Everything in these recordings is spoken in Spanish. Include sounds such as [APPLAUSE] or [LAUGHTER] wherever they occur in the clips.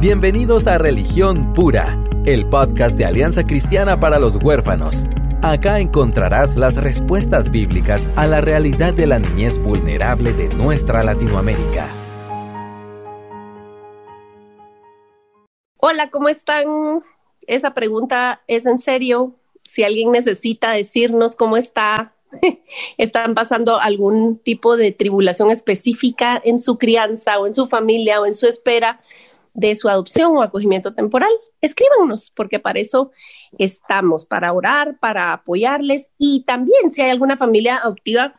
Bienvenidos a Religión Pura, el podcast de Alianza Cristiana para los Huérfanos. Acá encontrarás las respuestas bíblicas a la realidad de la niñez vulnerable de nuestra Latinoamérica. Hola, ¿cómo están? Esa pregunta es en serio. Si alguien necesita decirnos cómo está, [LAUGHS] están pasando algún tipo de tribulación específica en su crianza o en su familia o en su espera, de su adopción o acogimiento temporal, escríbanos, porque para eso estamos, para orar, para apoyarles y también si hay alguna familia adoptiva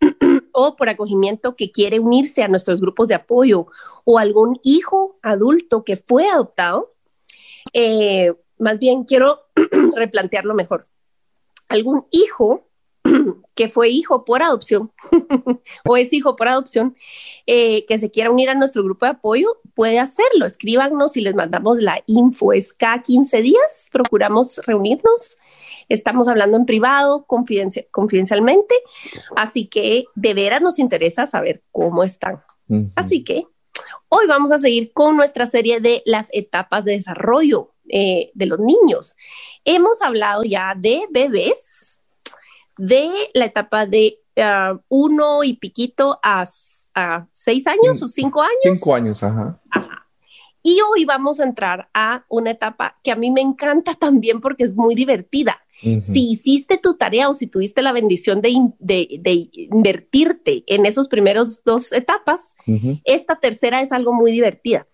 [CLEARS THROAT] o por acogimiento que quiere unirse a nuestros grupos de apoyo o algún hijo adulto que fue adoptado, eh, más bien quiero [CLEARS THROAT] replantearlo mejor. Algún hijo [CLEARS THROAT] que fue hijo por adopción [LAUGHS] o es hijo por adopción, eh, que se quiera unir a nuestro grupo de apoyo, puede hacerlo. Escríbanos y les mandamos la info. Es cada 15 días, procuramos reunirnos. Estamos hablando en privado, confidencialmente, así que de veras nos interesa saber cómo están. Así que hoy vamos a seguir con nuestra serie de las etapas de desarrollo eh, de los niños. Hemos hablado ya de bebés de la etapa de uh, uno y piquito a, seis años o cinco años. Cinco años, ajá. Ajá. Y hoy vamos a entrar a una etapa que a mí me encanta también porque es muy divertida. Si hiciste tu tarea o si tuviste la bendición de, de, invertirte en esos primeros dos etapas, esta tercera es algo muy divertida.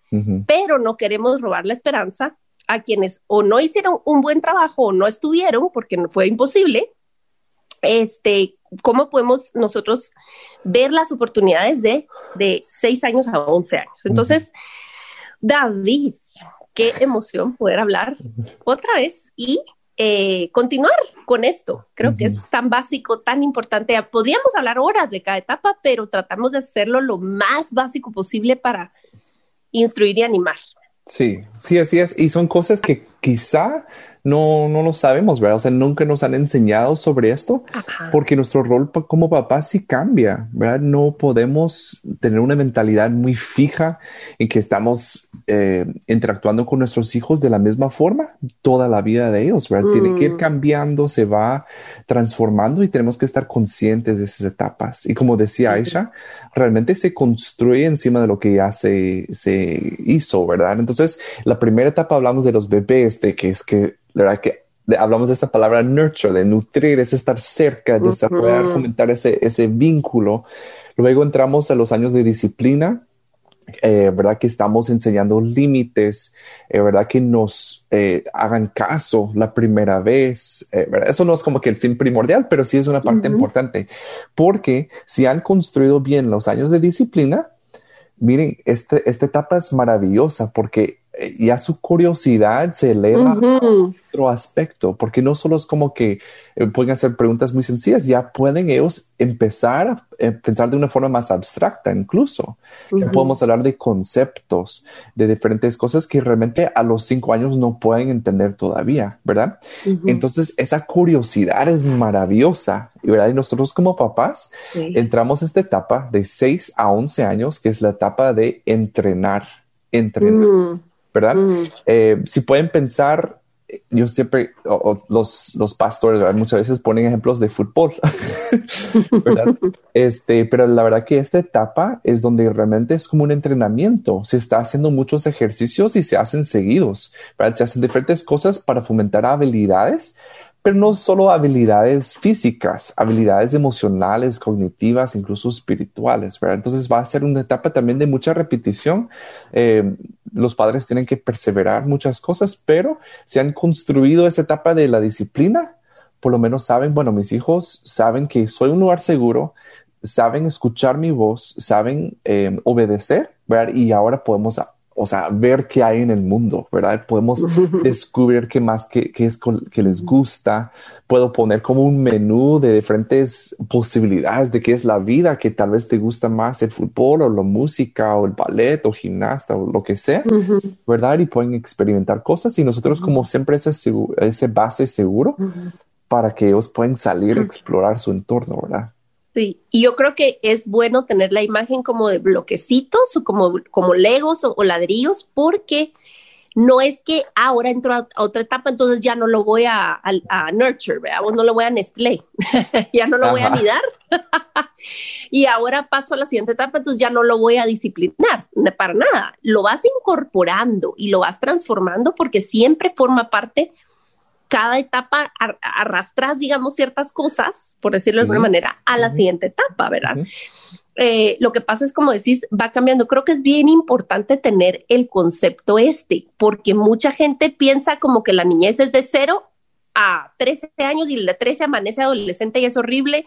Pero no queremos robar la esperanza a quienes o no hicieron un buen trabajo o no estuvieron porque fue imposible este, cómo podemos nosotros ver las oportunidades de, de 6 años a 11 años. Entonces, David, qué emoción poder hablar otra vez y eh, continuar con esto. Creo que es tan básico, tan importante. Podríamos hablar horas de cada etapa, pero tratamos de hacerlo lo más básico posible para instruir y animar. Sí, sí, así es. Y son cosas que quizá no, no lo sabemos, ¿verdad? O sea, nunca nos han enseñado sobre esto porque nuestro rol como papá sí cambia, ¿verdad? No podemos tener una mentalidad muy fija en que estamos eh, interactuando con nuestros hijos de la misma forma toda la vida de ellos, ¿verdad? Tiene que ir mm. cambiando, se va transformando y tenemos que estar conscientes de esas etapas. Y como decía Aisha, realmente se construye encima de lo que ya se, se hizo, ¿verdad? Entonces, la primera etapa hablamos de los bebés, de que es que verdad que hablamos de esa palabra nurture, de nutrir, es estar cerca, desarrollar, fomentar ese, ese vínculo. Luego entramos a los años de disciplina, eh, ¿verdad? Que estamos enseñando límites, eh, ¿verdad? Que nos eh, hagan caso la primera vez, ¿verdad? Eso no es como que el fin primordial, pero sí es una parte importante, porque si han construido bien los años de disciplina, miren, este, esta etapa es maravillosa porque ya su curiosidad se eleva a otro aspecto, porque no solo es como que eh, pueden hacer preguntas muy sencillas, ya pueden ellos empezar a eh, pensar de una forma más abstracta incluso. podemos hablar de conceptos, de diferentes cosas que realmente a los cinco años no pueden entender todavía, ¿verdad? Entonces, esa curiosidad es maravillosa, ¿verdad? Y nosotros como papás entramos a esta etapa de seis a once años, que es la etapa de entrenar, entrenar. ¿Verdad? Mm. Eh, si pueden pensar, yo siempre, los, los pastores muchas veces ponen ejemplos de fútbol, [LAUGHS] ¿verdad? [LAUGHS] Este, pero la verdad que esta etapa es donde realmente es como un entrenamiento. Se está haciendo muchos ejercicios y se hacen seguidos, ¿verdad? Se hacen diferentes cosas para fomentar habilidades no solo habilidades físicas, habilidades emocionales, cognitivas, incluso espirituales, ¿verdad? Entonces va a ser una etapa también de mucha repetición. Eh, los padres tienen que perseverar muchas cosas, pero se han construido esa etapa de la disciplina, por lo menos saben, bueno, mis hijos saben que soy un lugar seguro, saben escuchar mi voz, saben eh, obedecer, ¿verdad? Y ahora podemos o sea, ver qué hay en el mundo, ¿verdad? Podemos [LAUGHS] descubrir qué más que, es que les gusta. Puedo poner como un menú de diferentes posibilidades de qué es la vida, que tal vez te gusta más el fútbol o la música o el ballet o gimnasta o lo que sea, ¿verdad? Y pueden experimentar cosas y nosotros como siempre ese, ese base seguro para que ellos puedan salir a explorar su entorno, ¿verdad? Sí, y yo creo que es bueno tener la imagen como de bloquecitos o como, como legos o, ladrillos, porque no es que ahora entro a, otra etapa, entonces ya no lo voy a, a, nurture, ¿verdad? no lo voy a Nestlé, [LAUGHS] ya no lo voy a anidar. [LAUGHS] y ahora paso a la siguiente etapa, entonces ya no lo voy a disciplinar, para nada. Lo vas incorporando y lo vas transformando porque siempre forma parte cada etapa arrastras, digamos, ciertas cosas, por decirlo de alguna manera, a la siguiente etapa, ¿verdad? Eh, lo que pasa es, como decís, va cambiando. Creo que es bien importante tener el concepto este, porque mucha gente piensa como que la niñez es de cero a 13 años y el de 13 amanece adolescente y es horrible,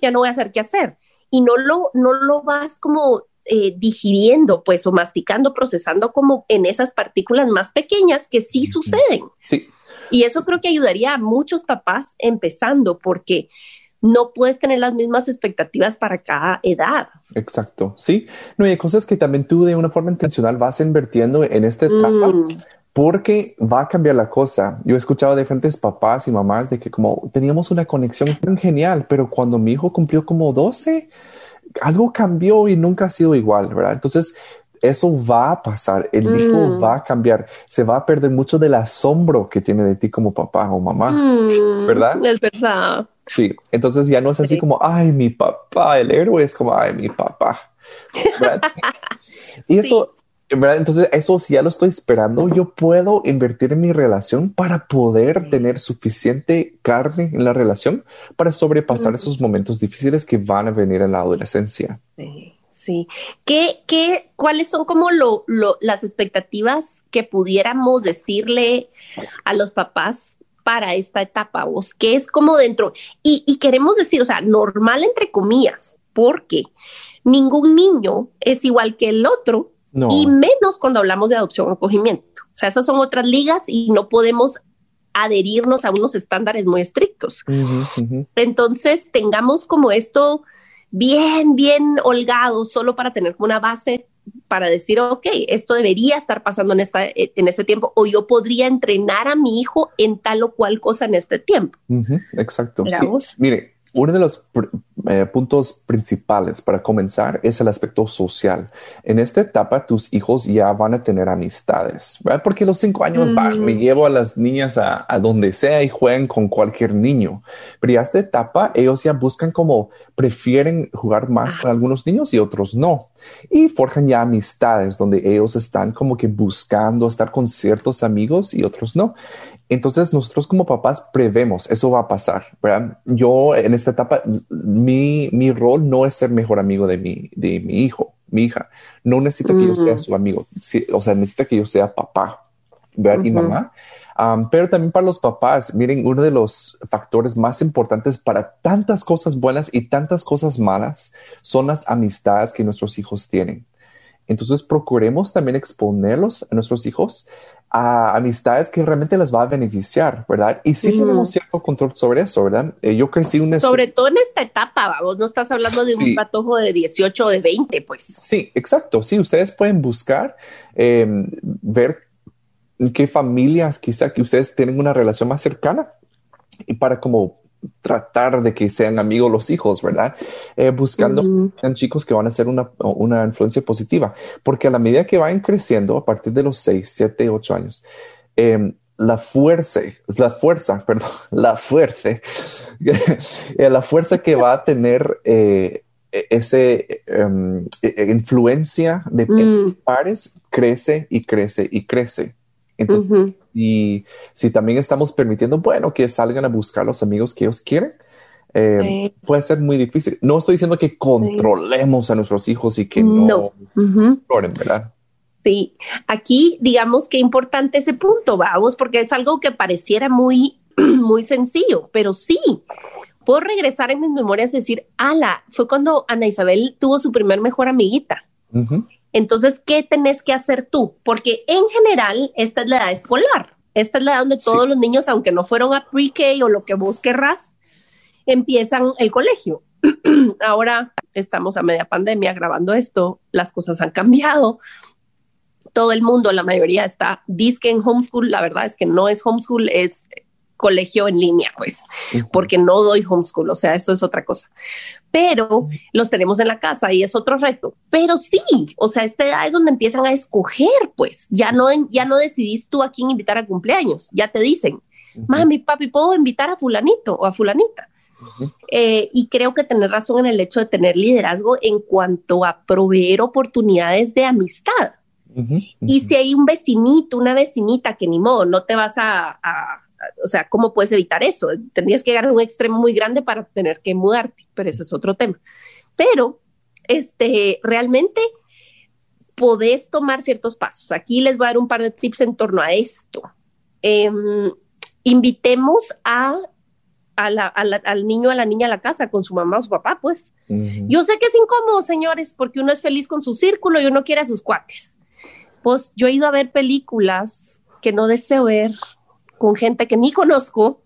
ya no voy a hacer qué hacer. Y no lo, no lo vas como eh, digiriendo, pues, o masticando, procesando como en esas partículas más pequeñas que sí suceden. Sí. Y eso creo que ayudaría a muchos papás empezando porque no puedes tener las mismas expectativas para cada edad. Exacto, sí. No, hay cosas que también tú de una forma intencional vas invirtiendo en esta etapa. Mm. Porque va a cambiar la cosa. Yo he escuchado de diferentes papás y mamás de que como teníamos una conexión tan genial, pero cuando mi hijo cumplió como 12, algo cambió y nunca ha sido igual, ¿verdad? Entonces, eso va a pasar, el hijo mm. va a cambiar, se va a perder mucho del asombro que tiene de ti como papá o mamá, mm, ¿verdad? Es verdad. Sí, entonces ya no es así como, ay, mi papá, el héroe es como, ay, mi papá. [LAUGHS] y eso, ¿verdad? Entonces, eso si ya lo estoy esperando, yo puedo invertir en mi relación para poder tener suficiente carne en la relación para sobrepasar esos momentos difíciles que van a venir en la adolescencia. Sí. Sí. ¿Qué, qué, ¿Cuáles son como lo, las expectativas que pudiéramos decirle a los papás para esta etapa? ¿Vos? ¿Qué es como dentro? Y, y queremos decir, o sea, normal entre comillas, porque ningún niño es igual que el otro y menos cuando hablamos de adopción o acogimiento. O sea, esas son otras ligas y no podemos adherirnos a unos estándares muy estrictos. Entonces, tengamos como esto bien, bien holgado, solo para tener una base para decir, ok, esto debería estar pasando en, esta, en este tiempo, o yo podría entrenar a mi hijo en tal o cual cosa en este tiempo. exacto. Mire, uno de los eh, puntos principales para comenzar es el aspecto social. En esta etapa, tus hijos ya van a tener amistades, ¿verdad? Porque los cinco años me llevo a las niñas a, donde sea y juegan con cualquier niño. Pero ya esta etapa, ellos ya buscan como prefieren jugar más con algunos niños y otros no. Y forjan ya amistades donde ellos están como que buscando estar con ciertos amigos y otros no. Entonces nosotros como papás prevemos, eso va a pasar, ¿verdad? Yo en esta etapa, mi, mi rol no es ser mejor amigo de mi, de mi hijo, mi hija. No necesita que yo sea su amigo, o sea, necesita que yo sea papá, ¿verdad? Y mamá. pero también para los papás, miren, uno de los factores más importantes para tantas cosas buenas y tantas cosas malas son las amistades que nuestros hijos tienen. Entonces procuremos también exponerlos a nuestros hijos a amistades que realmente les va a beneficiar, ¿verdad? Y sí tenemos cierto control sobre eso, ¿verdad? Eh, yo crecí un... Sobre todo en esta etapa, vos no estás hablando de un patojo de 18 o de 20, pues. Sí, exacto. Sí, ustedes pueden buscar, em, ver qué familias quizá que ustedes tienen una relación más cercana y para como tratar de que sean amigos los hijos, ¿verdad? Eh, buscando sean chicos que van a ser una, una, influencia positiva, porque a la medida que vayan creciendo, a partir de los 6, 7, 8 años, em, la fuerza, la fuerza, [LAUGHS] perdón, la fuerza, [LAUGHS] eh, la fuerza que va a tener eh, ese e, influencia de mm. pares crece y crece y crece. Entonces, y si también estamos permitiendo, bueno, que salgan a buscar los amigos que ellos quieren, eh, puede ser muy difícil. No estoy diciendo que controlemos a nuestros hijos y que no, exploren, ¿verdad? Sí, aquí digamos que importante ese punto, vamos, porque es algo que pareciera muy, [CLEARS THROAT] muy sencillo, pero sí, puedo regresar en mis memorias y decir, ala, fue cuando Ana Isabel tuvo su primer mejor amiguita. Entonces, ¿qué tenés que hacer tú? Porque en general, esta es la edad escolar. Esta es la edad donde todos los niños, aunque no fueron a pre-K o lo que vos querrás, empiezan el colegio. [CLEARS THROAT] Ahora estamos a media pandemia grabando esto, las cosas han cambiado. Todo el mundo, la mayoría está disque en homeschool. La verdad es que no es homeschool, es colegio en línea, pues, porque no doy homeschool, o sea, eso es otra cosa. Pero los tenemos en la casa y es otro reto. Pero sí, o sea, esta edad es donde empiezan a escoger, pues, ya no, ya no decidís tú a quién invitar a cumpleaños, ya te dicen, mami, papi, ¿puedo invitar a fulanito o a fulanita? Eh, y creo que tenés razón en el hecho de tener liderazgo en cuanto a proveer oportunidades de amistad. Y si hay un vecinito, una vecinita que ni modo, no te vas a, o sea, ¿cómo puedes evitar eso? Tendrías que llegar a un extremo muy grande para tener que mudarte, pero ese es otro tema. Pero, este, realmente podés tomar ciertos pasos. Aquí les voy a dar un par de tips en torno a esto. Em, invitemos a, al niño, a la niña a la casa con su mamá o su papá, pues. Yo sé que es incómodo, señores, porque uno es feliz con su círculo y uno quiere a sus cuates. Pues yo he ido a ver películas que no deseo ver con gente que ni conozco,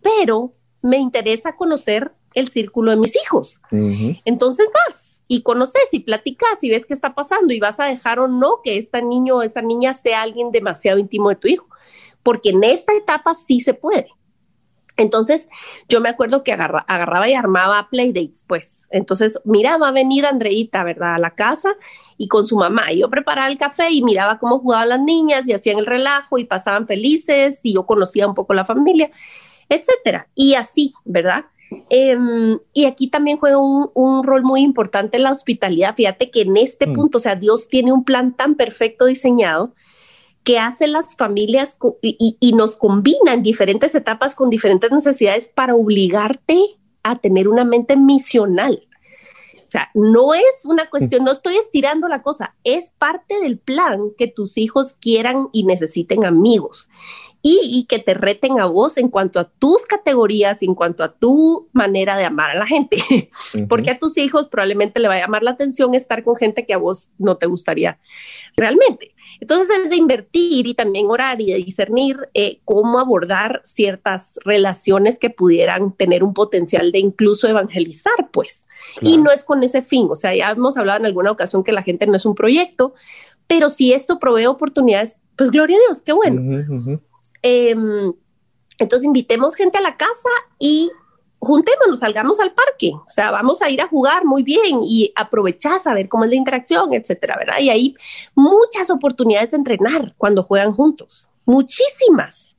pero me interesa conocer el círculo de mis hijos. Entonces vas y conoces y platicas y ves qué está pasando y vas a dejar o no que esta niño o esta niña sea alguien demasiado íntimo de tu hijo, porque en esta etapa sí se puede. Entonces, yo me acuerdo que agarraba y armaba playdates, pues. Entonces, mira, va a venir Andreita, ¿verdad? A la casa y con su mamá. Y yo preparaba el café y miraba cómo jugaban las niñas y hacían el relajo y pasaban felices y yo conocía un poco la familia, etcétera. Y así, ¿verdad? Em, y aquí también juega un, rol muy importante la hospitalidad. Fíjate que en este mm. punto, o sea, Dios tiene un plan tan perfecto diseñado que hace las familias y, nos combina en diferentes etapas con diferentes necesidades para obligarte a tener una mente misional. O sea, no es una cuestión, no estoy estirando la cosa, es parte del plan que tus hijos quieran y necesiten amigos y, que te reten a vos en cuanto a tus categorías, en cuanto a tu manera de amar a la gente, porque a tus hijos probablemente le va a llamar la atención estar con gente que a vos no te gustaría realmente. Entonces es de invertir y también orar y de discernir eh, cómo abordar ciertas relaciones que pudieran tener un potencial de incluso evangelizar, pues. Y no es con ese fin, o sea, ya hemos hablado en alguna ocasión que la gente no es un proyecto, pero si esto provee oportunidades, pues gloria a Dios, qué bueno. Em, entonces invitemos gente a la casa y juntémonos, salgamos al parque, o sea, vamos a ir a jugar muy bien y aprovechar, a ver cómo es la interacción, etcétera, ¿verdad? Y hay muchas oportunidades de entrenar cuando juegan juntos, muchísimas,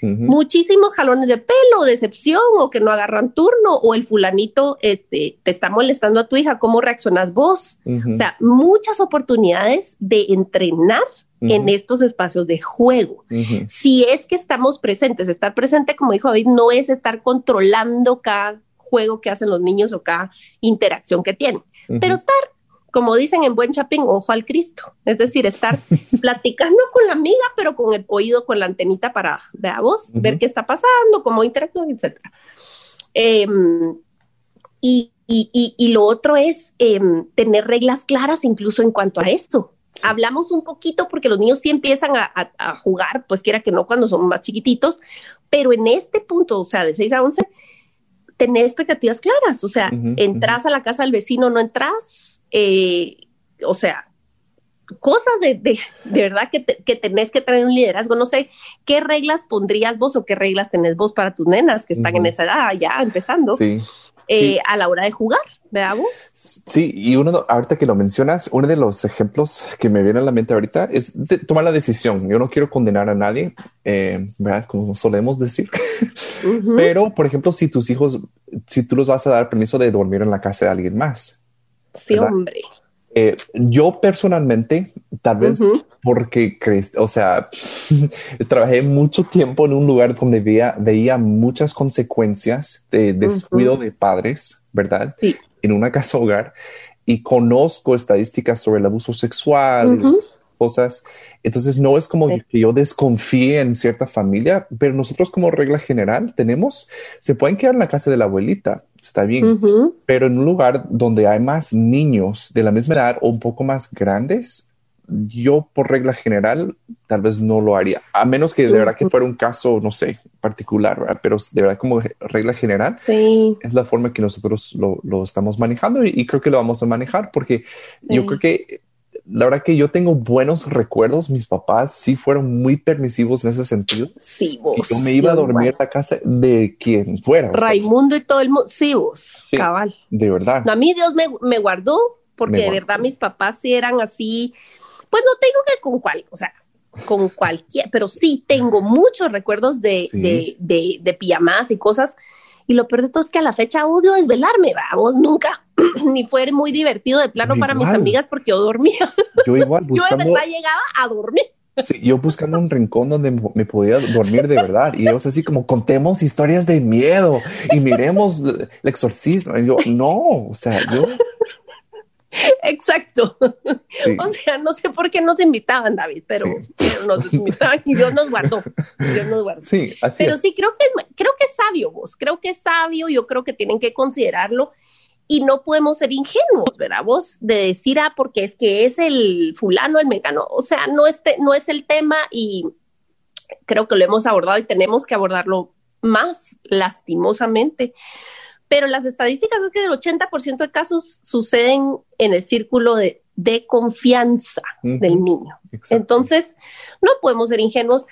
muchísimos jalones de pelo, decepción o que no agarran turno o el fulanito este, te está molestando a tu hija, ¿cómo reaccionas vos? O sea, muchas oportunidades de entrenar en estos espacios de juego. Si es que estamos presentes, estar presente, como dijo David, no es estar controlando cada juego que hacen los niños o cada interacción que tienen, pero estar, como dicen en buen chapín, ojo al Cristo, es decir, estar [LAUGHS] platicando con la amiga, pero con el oído, con la antenita para, vea vos, ver qué está pasando, cómo interactúan, etc. Em, y, lo otro es em, tener reglas claras incluso en cuanto a esto. Hablamos un poquito porque los niños sí empiezan a, jugar, pues quiera que no cuando son más chiquititos, pero en este punto, o sea, de 6 a 11, tener expectativas claras, o sea, entras a la casa del vecino, no entras, eh, o sea, cosas de, de, verdad que, que, tenés que tener un liderazgo. No sé qué reglas pondrías vos o qué reglas tenés vos para tus nenas que están en esa edad ya empezando. Sí. Eh, a la hora de jugar, veamos. Sí, y uno, ahorita que lo mencionas, uno de los ejemplos que me viene a la mente ahorita es tomar la decisión. Yo no quiero condenar a nadie, eh, ¿verdad? Como solemos decir. [LAUGHS] Pero, por ejemplo, si tus hijos, si tú los vas a dar permiso de dormir en la casa de alguien más. Sí, hombre. Eh, yo personalmente, tal vez porque, o sea, [LAUGHS] trabajé mucho tiempo en un lugar donde veía, veía muchas consecuencias de descuido de padres, ¿verdad? Sí. En una casa hogar y conozco estadísticas sobre el abuso sexual, cosas. Entonces no es como que yo desconfíe en cierta familia, pero nosotros como regla general tenemos, se pueden quedar en la casa de la abuelita, está bien, pero en un lugar donde hay más niños de la misma edad o un poco más grandes, yo por regla general tal vez no lo haría, a menos que de verdad que fuera un caso, no sé, particular, pero de verdad como regla general es la forma que nosotros lo, estamos manejando y, creo que lo vamos a manejar porque yo creo que la verdad que yo tengo buenos recuerdos. Mis papás sí fueron muy permisivos en ese sentido. Sí, vos. yo me iba a dormir a la casa de quien fuera. Raimundo y todo el mundo. Sí, vos. cabal. De verdad. a mí Dios me, guardó porque de verdad mis papás sí eran así. Pues no tengo que con cual, o sea, con cualquier, pero sí tengo muchos recuerdos de, de, de, de pijamas y cosas y lo peor de todo es que a la fecha odio desvelarme, vamos, nunca, [CLEARS THROAT] ni fue muy divertido de plano para mis amigas porque yo dormía. Yo igual [LAUGHS] buscando... yo de verdad llegaba a dormir. Sí, yo buscando un rincón donde me podía dormir de verdad. Y yo así como contemos historias de miedo y miremos el exorcismo. Y yo, no, o sea, yo [LAUGHS] Exacto. O sea, no sé por qué nos invitaban, David, [LAUGHS] pero, nos invitaban y Dios nos guardó. Dios nos guardó. Sí, así pero sí, creo que, creo que es sabio vos, creo que es sabio, yo creo que tienen que considerarlo y no podemos ser ingenuos, ¿verdad? Vos de decir, ah, porque es que es el fulano, el mecano, o sea, no, este, no es el tema y creo que lo hemos abordado y tenemos que abordarlo más lastimosamente pero las estadísticas es que el 80% de casos suceden en el círculo de, confianza del niño. Entonces, no podemos ser ingenuos.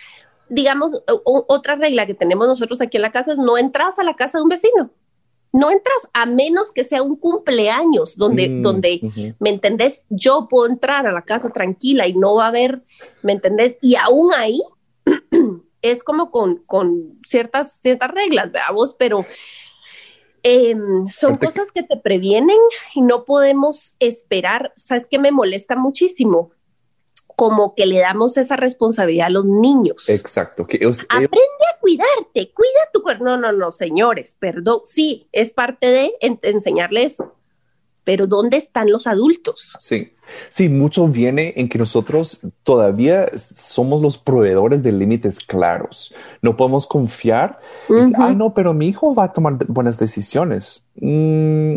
Digamos, otra regla que tenemos nosotros aquí en la casa es no entras a la casa de un vecino. No entras a menos que sea un cumpleaños donde, mm, donde ¿me entendés? Yo puedo entrar a la casa tranquila y no va a haber, ¿me entendés? Y aún ahí [CLEARS THROAT] es como con, con ciertas, ciertas reglas, veamos, pero Em, son cosas que te previenen y no podemos esperar. ¿Sabes qué me molesta muchísimo? Como que le damos esa responsabilidad a los niños. Exacto. Que Aprende a cuidarte, cuida tu cuerpo. No, no, no, señores, perdón. Sí, es parte de enseñarle eso pero ¿dónde están los adultos? Sí, sí, mucho viene en que nosotros todavía somos los proveedores de límites claros. No podemos confiar. Ay, no, pero mi hijo va a tomar buenas decisiones. Mm,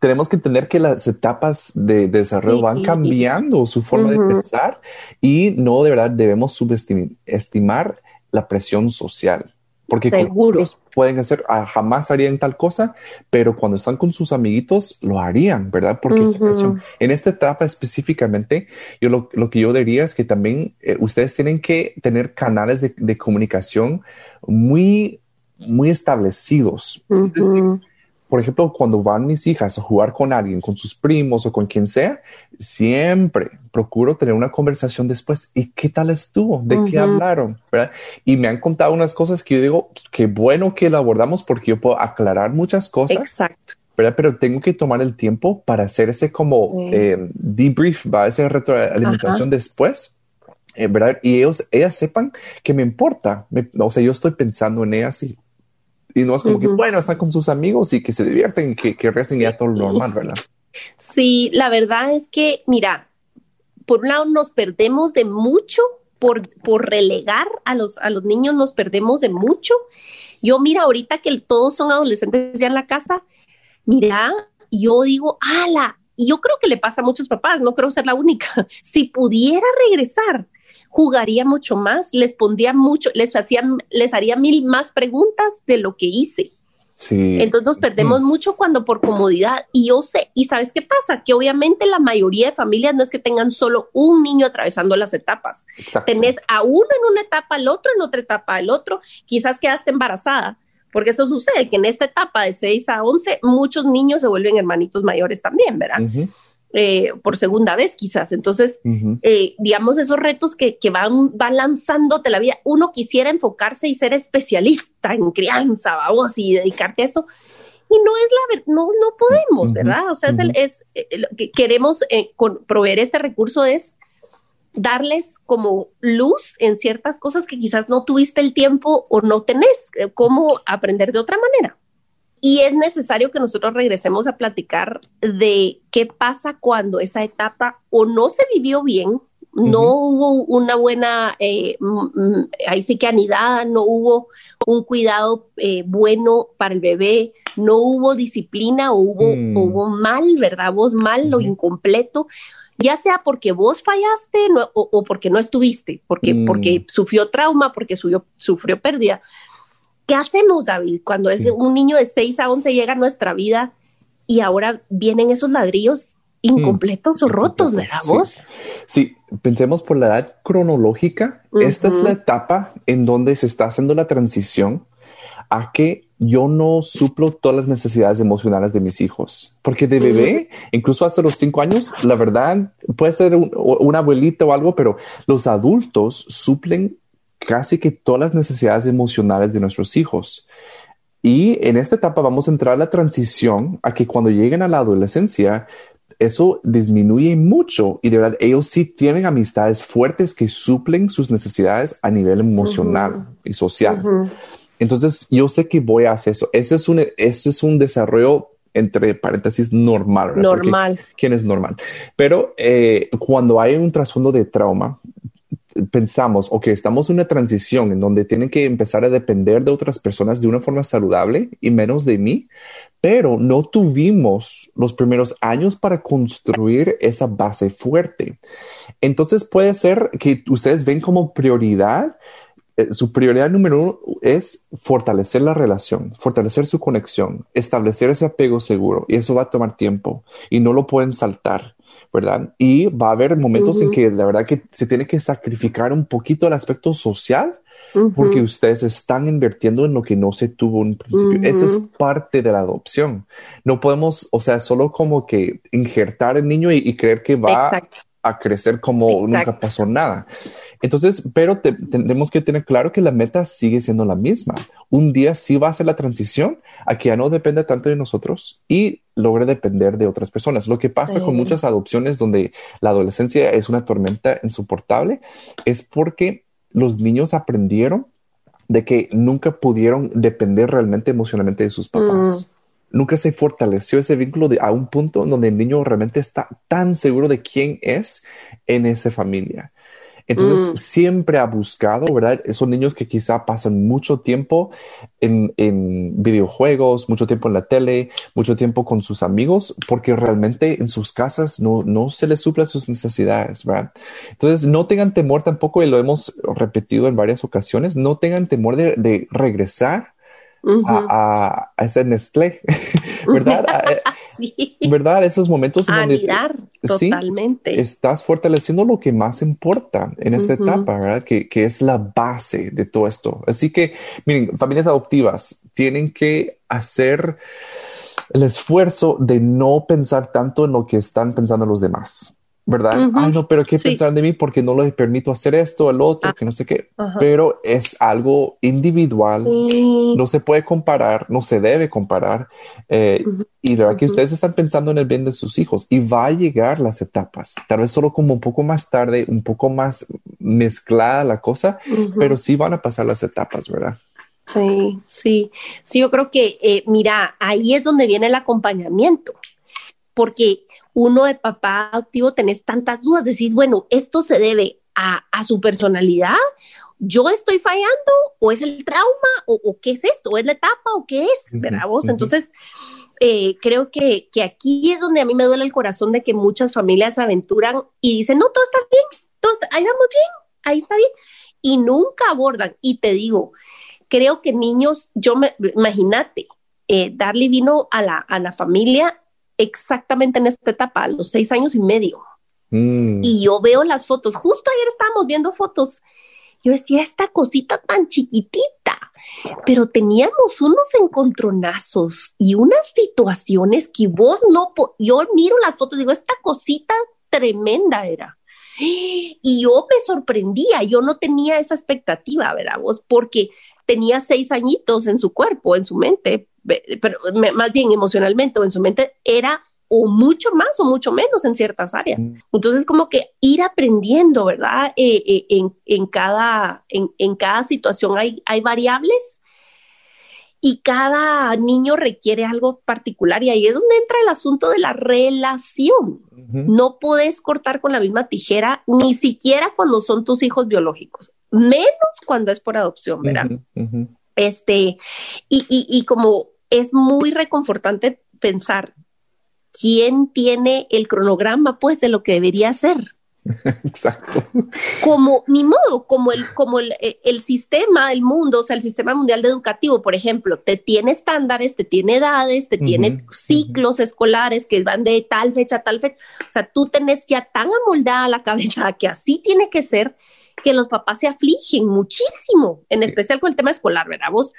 tenemos que entender que las etapas de, desarrollo van cambiando su forma de pensar y no de verdad debemos subestimar la presión social. Porque ellos pueden hacer, ah, jamás harían tal cosa, pero cuando están con sus amiguitos lo harían, ¿verdad? Porque en esta etapa específicamente, yo lo, que yo diría es que también eh, ustedes tienen que tener canales de, comunicación muy, muy establecidos. Es decir, por ejemplo, cuando van mis hijas a jugar con alguien, con sus primos o con quien sea, siempre procuro tener una conversación después. ¿Y qué tal estuvo? ¿De qué hablaron? Y me han contado unas cosas que yo digo, qué bueno que lo abordamos porque yo puedo aclarar muchas cosas. Exacto. ¿verdad? Pero tengo que tomar el tiempo para hacer ese como eh, debrief, ¿va? ese retroalimentación después. Eh, ¿verdad? Y ellos, ellas sepan que me importa. o sea, yo estoy pensando en ellas y y no es como que, bueno, están con sus amigos y que se divierten, que, que recen ya todo lo normal, ¿verdad? Sí, la verdad es que, mira, por un lado nos perdemos de mucho por, por relegar a los, a los niños, nos perdemos de mucho. Yo, mira, ahorita que todos son adolescentes ya en la casa, mira, yo digo, ala, y yo creo que le pasa a muchos papás, no creo ser la única. [LAUGHS] Si pudiera regresar, jugaría mucho más, les pondría mucho, les hacía, les haría mil más preguntas de lo que hice. Sí. Entonces nos perdemos mucho cuando por comodidad, y yo sé, y sabes qué pasa, que obviamente la mayoría de familias no es que tengan solo un niño atravesando las etapas, tenés a uno en una etapa, al otro en otra etapa, al otro, quizás quedaste embarazada, porque eso sucede, que en esta etapa de 6 a 11 muchos niños se vuelven hermanitos mayores también, ¿verdad? Eh, por segunda vez quizás. Entonces, eh, digamos, esos retos que, que, van, van lanzándote la vida, uno quisiera enfocarse y ser especialista en crianza, vamos, y dedicarte a eso. Y no es la verdad, no, no podemos, ¿verdad? O sea, es, el, es eh, lo que queremos con, proveer este recurso es darles como luz en ciertas cosas que quizás no tuviste el tiempo o no tenés cómo aprender de otra manera. Y es necesario que nosotros regresemos a platicar de qué pasa cuando esa etapa o no se vivió bien, no hubo una buena, eh, ahí sí que anidada, no hubo un cuidado eh, bueno para el bebé, no hubo disciplina o hubo, mm. hubo mal, ¿verdad? Vos mal, lo incompleto, ya sea porque vos fallaste o, porque no estuviste, porque, mm. porque sufrió trauma, porque sufrió, sufrió pérdida. ¿Qué hacemos, David, cuando es un niño de 6 a 11 llega a nuestra vida y ahora vienen esos ladrillos incompletos o rotos, ¿verdad vos? Sí, pensemos por la edad cronológica. Esta es la etapa en donde se está haciendo la transición a que yo no suplo todas las necesidades emocionales de mis hijos. Porque de bebé, incluso hasta los cinco años, la verdad puede ser un, una abuelita o algo, pero los adultos suplen casi que todas las necesidades emocionales de nuestros hijos. Y en esta etapa vamos a entrar a la transición a que cuando lleguen a la adolescencia, eso disminuye mucho y de verdad ellos sí tienen amistades fuertes que suplen sus necesidades a nivel emocional y social. Entonces yo sé que voy a hacer eso. Ese es un, ese es un desarrollo entre paréntesis normal. Normal. ¿Quién es normal? Pero eh, cuando hay un trasfondo de trauma, pensamos, ok, estamos en una transición en donde tienen que empezar a depender de otras personas de una forma saludable y menos de mí, pero no tuvimos los primeros años para construir esa base fuerte. Entonces puede ser que ustedes ven como prioridad eh, su prioridad número uno es fortalecer la relación, fortalecer su conexión, establecer ese apego seguro y eso va a tomar tiempo y no lo pueden saltar. ¿Verdad? Y va a haber momentos en que la verdad que se tiene que sacrificar un poquito el aspecto social porque ustedes están invirtiendo en lo que no se tuvo en principio. Esa es parte de la adopción. No podemos, o sea, solo como que injertar el niño y, creer que va a crecer como nunca pasó nada. Entonces, pero tenemos que tener claro que la meta sigue siendo la misma. Un día sí va a ser la transición a que ya no dependa tanto de nosotros y logre depender de otras personas. Lo que pasa con muchas adopciones donde la adolescencia es una tormenta insoportable es porque los niños aprendieron de que nunca pudieron depender realmente emocionalmente de sus papás. Mm. Nunca se fortaleció ese vínculo de, a un punto donde el niño realmente está tan seguro de quién es en esa familia. Entonces, mm. siempre ha buscado, ¿verdad? Esos niños que quizá pasan mucho tiempo en, videojuegos, mucho tiempo en la tele, mucho tiempo con sus amigos, porque realmente en sus casas no, no se les suplen sus necesidades, ¿verdad? Entonces, no tengan temor tampoco, y lo hemos repetido en varias ocasiones, no tengan temor de regresar a, ese Nestlé, [LAUGHS] ¿verdad? [LAUGHS] sí. ¿Verdad? Esos momentos en donde totalmente. estás fortaleciendo lo que más importa en esta etapa, ¿verdad? Que, que, es la base de todo esto. Así que, miren, familias adoptivas tienen que hacer el esfuerzo de no pensar tanto en lo que están pensando los demás. ¿Verdad? Ay, no, pero ¿qué pensar de mí? Porque no les permito hacer esto, el otro, ah. que no sé qué. Pero es algo individual, no se puede comparar, no se debe comparar. Eh, y la verdad que ustedes están pensando en el bien de sus hijos y va a llegar las etapas, tal vez solo como un poco más tarde, un poco más mezclada la cosa, pero sí van a pasar las etapas, ¿verdad? Sí, sí, sí, yo creo que, eh, mira, ahí es donde viene el acompañamiento, porque uno de papá adoptivo tenés tantas dudas, decís, bueno, esto se debe a, su personalidad, yo estoy fallando o es el trauma o, qué es esto, o es la etapa o qué es, ¿verdad vos? Entonces, eh, creo que, que, aquí es donde a mí me duele el corazón de que muchas familias se aventuran y dicen, no, todo está bien, todo ahí vamos bien, ahí está bien, y nunca abordan. Y te digo, creo que niños, yo me, imagínate, eh, darle vino a la, a la familia exactamente en esta etapa, a los seis años y medio. Mm. Y yo veo las fotos, justo ayer estábamos viendo fotos. Yo decía, esta cosita tan chiquitita, pero teníamos unos encontronazos y unas situaciones que vos no, yo miro las fotos y digo, esta cosita tremenda era. Y yo me sorprendía, yo no tenía esa expectativa, ¿verdad? Vos, porque tenía seis añitos en su cuerpo, en su mente, pero más bien emocionalmente o en su mente era o mucho más o mucho menos en ciertas áreas. Mm. Entonces, como que ir aprendiendo, ¿verdad? Eh, eh, en, en, cada, en, en, cada situación hay, hay variables y cada niño requiere algo particular y ahí es donde entra el asunto de la relación. No puedes cortar con la misma tijera, ni siquiera cuando son tus hijos biológicos, menos cuando es por adopción, ¿verdad? Este, y, y, y como es muy reconfortante pensar quién tiene el cronograma, pues, de lo que debería ser. [LAUGHS] Exacto. Como, ni modo, como el, como el, eh, el, sistema del mundo, o sea, el sistema mundial de educativo, por ejemplo, te tiene estándares, te tiene edades, te tiene ciclos escolares que van de tal fecha a tal fecha. O sea, tú tenés ya tan amoldada la cabeza que así tiene que ser que los papás se afligen muchísimo, en especial con el tema escolar, ¿verdad? Vos,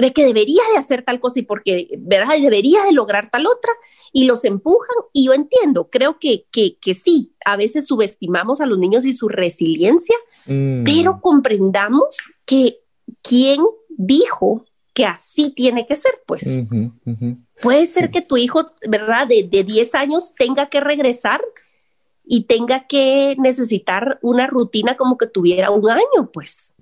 de que debería de hacer tal cosa y porque, ¿verdad? Debería de lograr tal otra y los empujan y yo entiendo, creo que, que, que sí, a veces subestimamos a los niños y su resiliencia, mm. pero comprendamos que quién dijo que así tiene que ser, pues. Puede ser que tu hijo, ¿verdad? De, de 10 años tenga que regresar y tenga que necesitar una rutina como que tuviera un año, pues.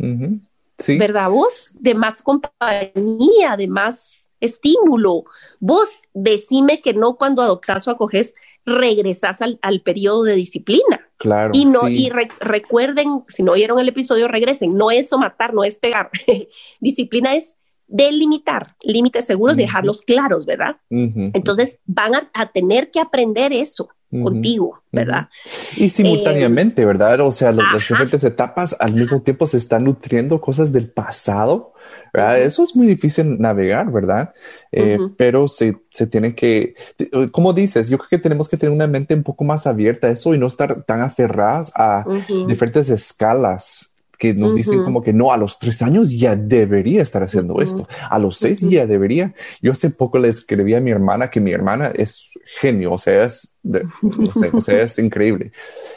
¿Verdad vos? De más compañía, de más estímulo. Vos decime que no cuando adoptás o acoges regresás al, al periodo de disciplina. Claro. Y no, y recuerden, si no oyeron el episodio, regresen. No es matar, no es pegar. [LAUGHS] disciplina es delimitar límites seguros y dejarlos claros, ¿verdad? Entonces van a, tener que aprender eso contigo, ¿verdad? Y simultáneamente, ¿verdad? O sea, las diferentes etapas al mismo tiempo se están nutriendo cosas del pasado, ¿verdad? Eso es muy difícil navegar, ¿verdad? Eh, pero se, se tiene que, como dices, yo creo que tenemos que tener una mente un poco más abierta a eso y no estar tan aferrados a diferentes escalas que nos dicen como que no, a los tres años ya debería estar haciendo esto, a los seis ya debería. Yo hace poco le escribí a mi hermana que mi hermana es genio, o sea, es, o sea, es increíble.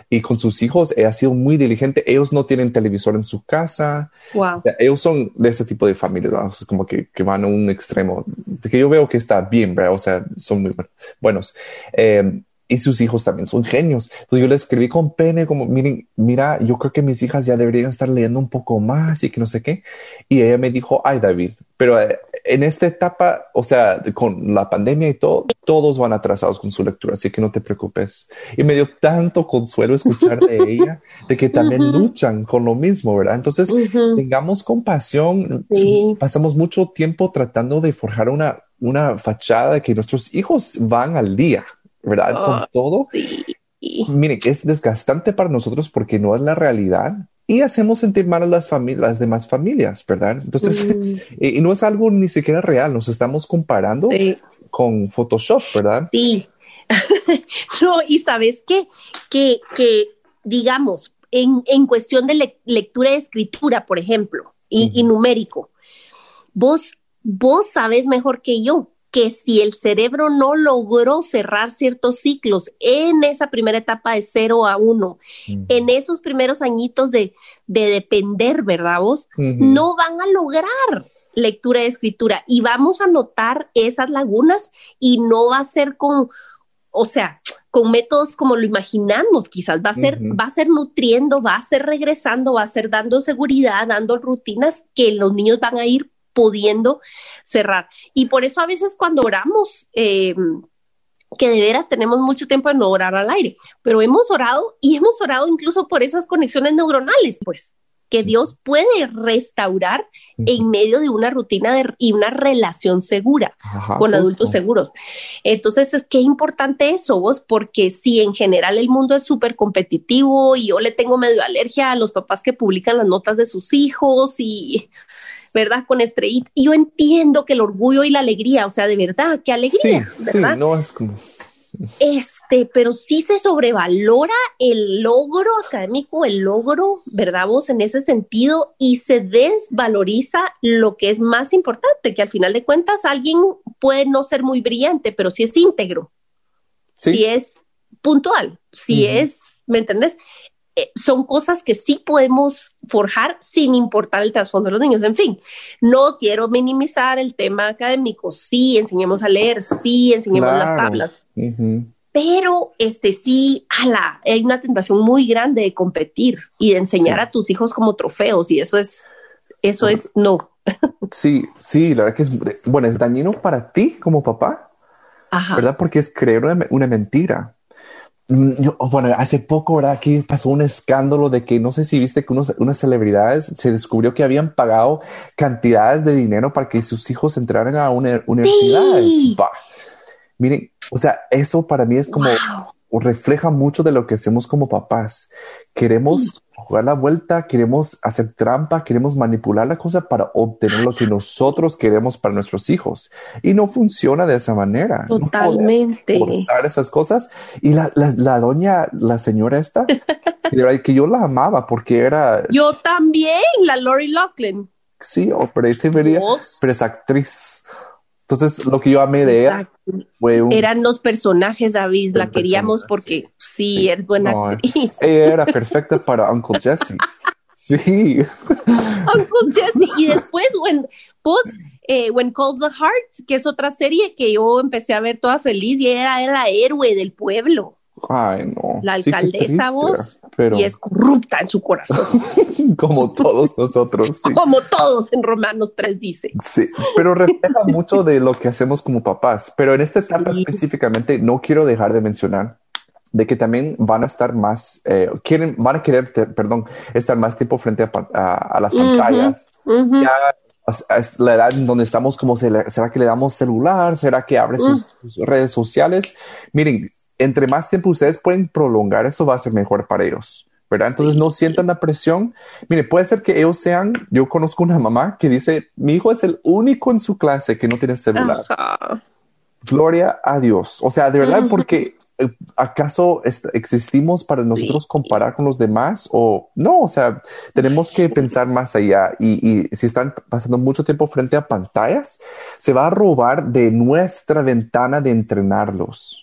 Y con sus hijos ha sido muy diligente. Ellos no tienen televisor en su casa. Wow. ellos son de ese tipo de familia, como que, que, van a un extremo, que yo veo que está bien, o sea, son muy buenos. Eh, y sus hijos también son genios. Entonces yo le escribí con pene como, miren, mira, yo creo que mis hijas ya deberían estar leyendo un poco más y que no sé qué. Y ella me dijo, ay David, pero eh, en esta etapa, o sea, con la pandemia y todo, todos van atrasados con su lectura, así que no te preocupes. Y me dio tanto consuelo escuchar de [LAUGHS] ella, de que también luchan con lo mismo, ¿verdad? Entonces, tengamos compasión. Pasamos mucho tiempo tratando de forjar una, una fachada de que nuestros hijos van al día. ¿Verdad? Con ah, todo. Mire, es desgastante para nosotros porque no es la realidad y hacemos sentir mal a las familias, las demás familias, ¿verdad? Entonces, mm. [LAUGHS] y, no es algo ni siquiera real, nos estamos comparando con Photoshop, ¿verdad? Sí. [LAUGHS] no, y sabes qué? que, que digamos, en, en cuestión de lectura y escritura, por ejemplo, y, y numérico, vos, vos sabes mejor que yo que si el cerebro no logró cerrar ciertos ciclos en esa primera etapa de 0 a 1, en esos primeros añitos de, depender, ¿verdad vos? No van a lograr lectura y escritura. Y vamos a notar esas lagunas y no va a ser con, o sea, con métodos como lo imaginamos, quizás. Va a ser, va a ser nutriendo, va a ser regresando, va a ser dando seguridad, dando rutinas que los niños van a ir pudiendo cerrar. Y por eso a veces cuando oramos, eh, que de veras tenemos mucho tiempo de no orar al aire, pero hemos orado y hemos orado incluso por esas conexiones neuronales, pues que Dios puede restaurar en medio de una rutina y una relación segura con adultos seguros. Entonces, es que importante eso, vos, porque si en general el mundo es súper competitivo y yo le tengo medio alergia a los papás que publican las notas de sus hijos y ¿verdad? Con estrellita. Y yo entiendo que el orgullo y la alegría, o sea, de verdad, qué alegría. Sí, ¿verdad? sí, no es como. Este, pero sí se sobrevalora el logro académico, el logro, ¿verdad? Vos en ese sentido, y se desvaloriza lo que es más importante, que al final de cuentas alguien puede no ser muy brillante, pero si es íntegro, si es puntual, si es, ¿me entendés? Eh, son cosas que sí podemos forjar sin importar el trasfondo de los niños. En fin, no quiero minimizar el tema académico. Sí, enseñemos a leer, sí, enseñemos las tablas. Pero este sí, ala, hay una tentación muy grande de competir y de enseñar a tus hijos como trofeos y eso es, eso es no. [LAUGHS] Sí, sí, la verdad que es, bueno, es dañino para ti como papá, ¿verdad? Porque es creer una mentira. Mm, bueno, hace poco, ¿verdad? Aquí pasó un escándalo de que no sé si viste que unas celebridades se descubrió que habían pagado cantidades de dinero para que sus hijos entraran a una universidad. Miren, o sea, eso para mí es como, refleja mucho de lo que hacemos como papás. Queremos jugar la vuelta, queremos hacer trampa, queremos manipular la cosa para obtener lo que nosotros queremos para nuestros hijos. Y no funciona de esa manera. Totalmente. No esas cosas. Y la, la, doña, la señora esta, [LAUGHS] que yo la amaba porque era... Yo también, la Lori Loughlin. Sí, pero ese vería, pero es actriz. Entonces, lo que yo amé de ella fue un... Eran los personajes, David, la queríamos porque sí, es buena actriz. Ella era perfecta para Uncle Jesse. sí. Uncle Jesse. Y después, when, pues, eh, When Calls the Heart, que es otra serie que yo empecé a ver toda feliz y era la héroe del pueblo. Ay, no. La alcaldesa vos y es corrupta en su corazón. [LAUGHS] Como todos nosotros. Como todos en Romanos 3 dice. Sí, pero refleja mucho de lo que hacemos como papás. Pero en esta etapa específicamente no quiero dejar de mencionar de que también van a estar más, eh, quieren, van a querer, perdón, estar más tiempo frente a, las pantallas. Ya es la edad en donde estamos como, ¿será que le damos celular? ¿Será que abre sus redes sociales? Miren, entre más tiempo ustedes pueden prolongar, eso va a ser mejor para ellos. ¿verdad? Entonces no sientan la presión. Mire, puede ser que ellos sean, yo conozco una mamá que dice, mi hijo es el único en su clase que no tiene celular. Gloria a Dios. O sea, de verdad, porque eh, ¿acaso existimos para nosotros comparar con los demás o no? O sea, tenemos que pensar más allá y, si están pasando mucho tiempo frente a pantallas, se va a robar de nuestra ventana de entrenarlos.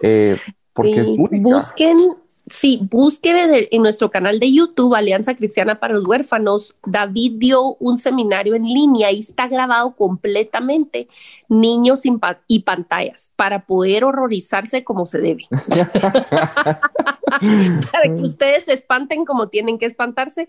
Eh, porque es única. Busquen, sí, busquen en, nuestro canal de YouTube, Alianza Cristiana para los Huérfanos. David dio un seminario en línea y está grabado completamente, niños y pantallas, para poder horrorizarse como se debe. [LAUGHS] [LAUGHS] para que ustedes se espanten como tienen que espantarse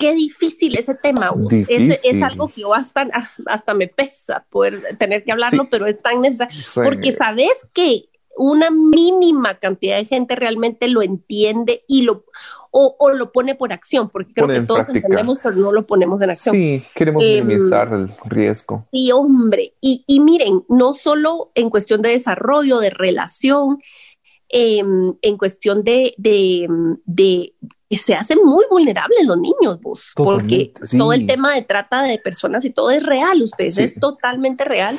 qué difícil ese tema. Es, algo que yo hasta, hasta me pesa poder tener que hablarlo, pero es tan necesario. Porque sabes que una mínima cantidad de gente realmente lo entiende y lo o, lo pone por acción, porque creo que todos entendemos, pero no lo ponemos en acción. Sí, queremos em, minimizar el riesgo. Sí, hombre, y, y, miren, no solo en cuestión de desarrollo, de relación, em, en cuestión de, de, de se hacen muy vulnerables los niños, vos, porque todo el tema de trata de personas y todo es real, ustedes, es totalmente real.